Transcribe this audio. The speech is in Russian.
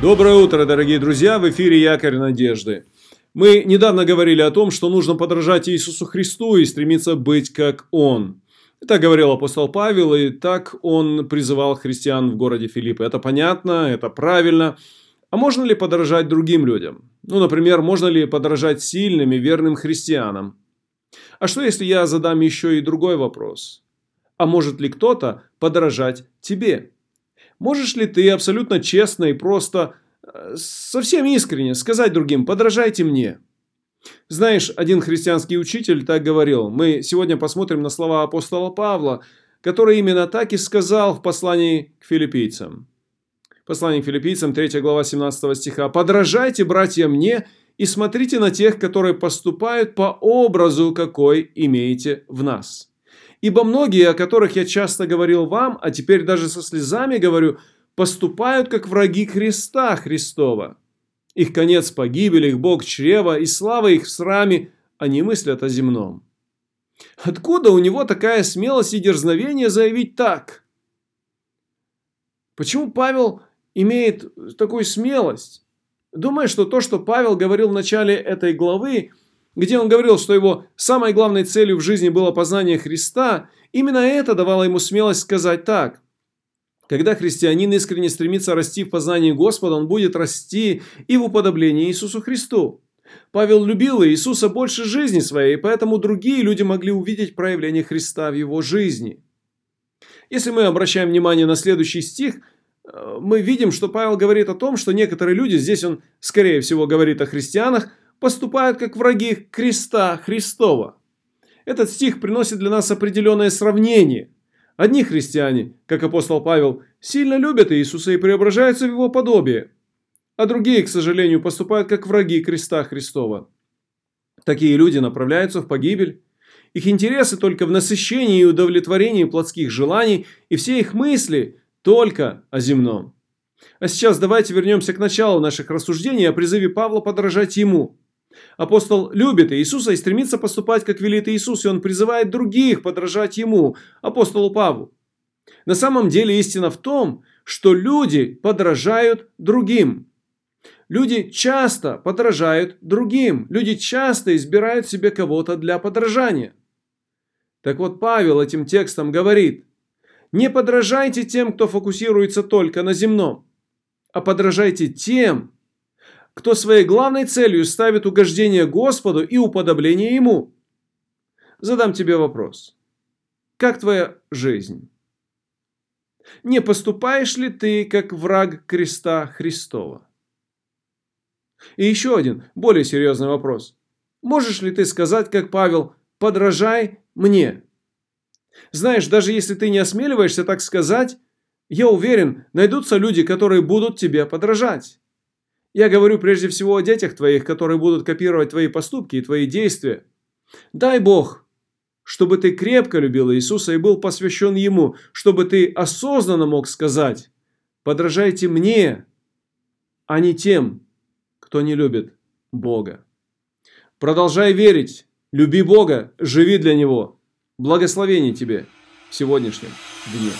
Доброе утро, дорогие друзья! В эфире Якорь Надежды. Мы недавно говорили о том, что нужно подражать Иисусу Христу и стремиться быть как Он. Так говорил апостол Павел, и так он призывал христиан в городе Филиппы. Это понятно, это правильно. А можно ли подражать другим людям? Ну, например, можно ли подражать сильным и верным христианам? А что, если я задам еще и другой вопрос? А может ли кто-то подражать тебе? Можешь ли ты абсолютно честно и просто, э, совсем искренне сказать другим «подражайте мне»? Знаешь, один христианский учитель так говорил. Мы сегодня посмотрим на слова апостола Павла, который именно так и сказал в послании к филиппийцам. Послание к филиппийцам, 3 глава 17 стиха. «Подражайте, братья, мне и смотрите на тех, которые поступают по образу, какой имеете в нас». Ибо многие, о которых я часто говорил вам, а теперь даже со слезами говорю, поступают как враги Христа Христова. Их конец погибель, их Бог чрева, и слава их в сраме, они мыслят о земном. Откуда у него такая смелость и дерзновение заявить так? Почему Павел имеет такую смелость? Думаю, что то, что Павел говорил в начале этой главы, где он говорил, что его самой главной целью в жизни было познание Христа, именно это давало ему смелость сказать так. Когда христианин искренне стремится расти в познании Господа, он будет расти и в уподоблении Иисусу Христу. Павел любил Иисуса больше жизни своей, поэтому другие люди могли увидеть проявление Христа в его жизни. Если мы обращаем внимание на следующий стих, э, мы видим, что Павел говорит о том, что некоторые люди, здесь он, скорее всего, говорит о христианах, поступают как враги креста Христова. Этот стих приносит для нас определенное сравнение. Одни христиане, как апостол Павел, сильно любят Иисуса и преображаются в его подобие, а другие, к сожалению, поступают как враги креста Христова. Такие люди направляются в погибель. Их интересы только в насыщении и удовлетворении плотских желаний, и все их мысли только о земном. А сейчас давайте вернемся к началу наших рассуждений о призыве Павла подражать ему. Апостол любит Иисуса и стремится поступать, как велит Иисус, и он призывает других подражать ему, апостолу Павлу. На самом деле истина в том, что люди подражают другим. Люди часто подражают другим. Люди часто избирают себе кого-то для подражания. Так вот, Павел этим текстом говорит, не подражайте тем, кто фокусируется только на земном, а подражайте тем, кто своей главной целью ставит угождение Господу и уподобление Ему. Задам тебе вопрос. Как твоя жизнь? Не поступаешь ли ты как враг креста Христова? И еще один, более серьезный вопрос. Можешь ли ты сказать, как Павел, подражай мне? Знаешь, даже если ты не осмеливаешься так сказать, я уверен, найдутся люди, которые будут тебе подражать. Я говорю прежде всего о детях твоих, которые будут копировать твои поступки и твои действия. Дай Бог, чтобы ты крепко любил Иисуса и был посвящен Ему, чтобы ты осознанно мог сказать, подражайте мне, а не тем, кто не любит Бога. Продолжай верить, люби Бога, живи для Него. Благословений тебе в сегодняшнем дне.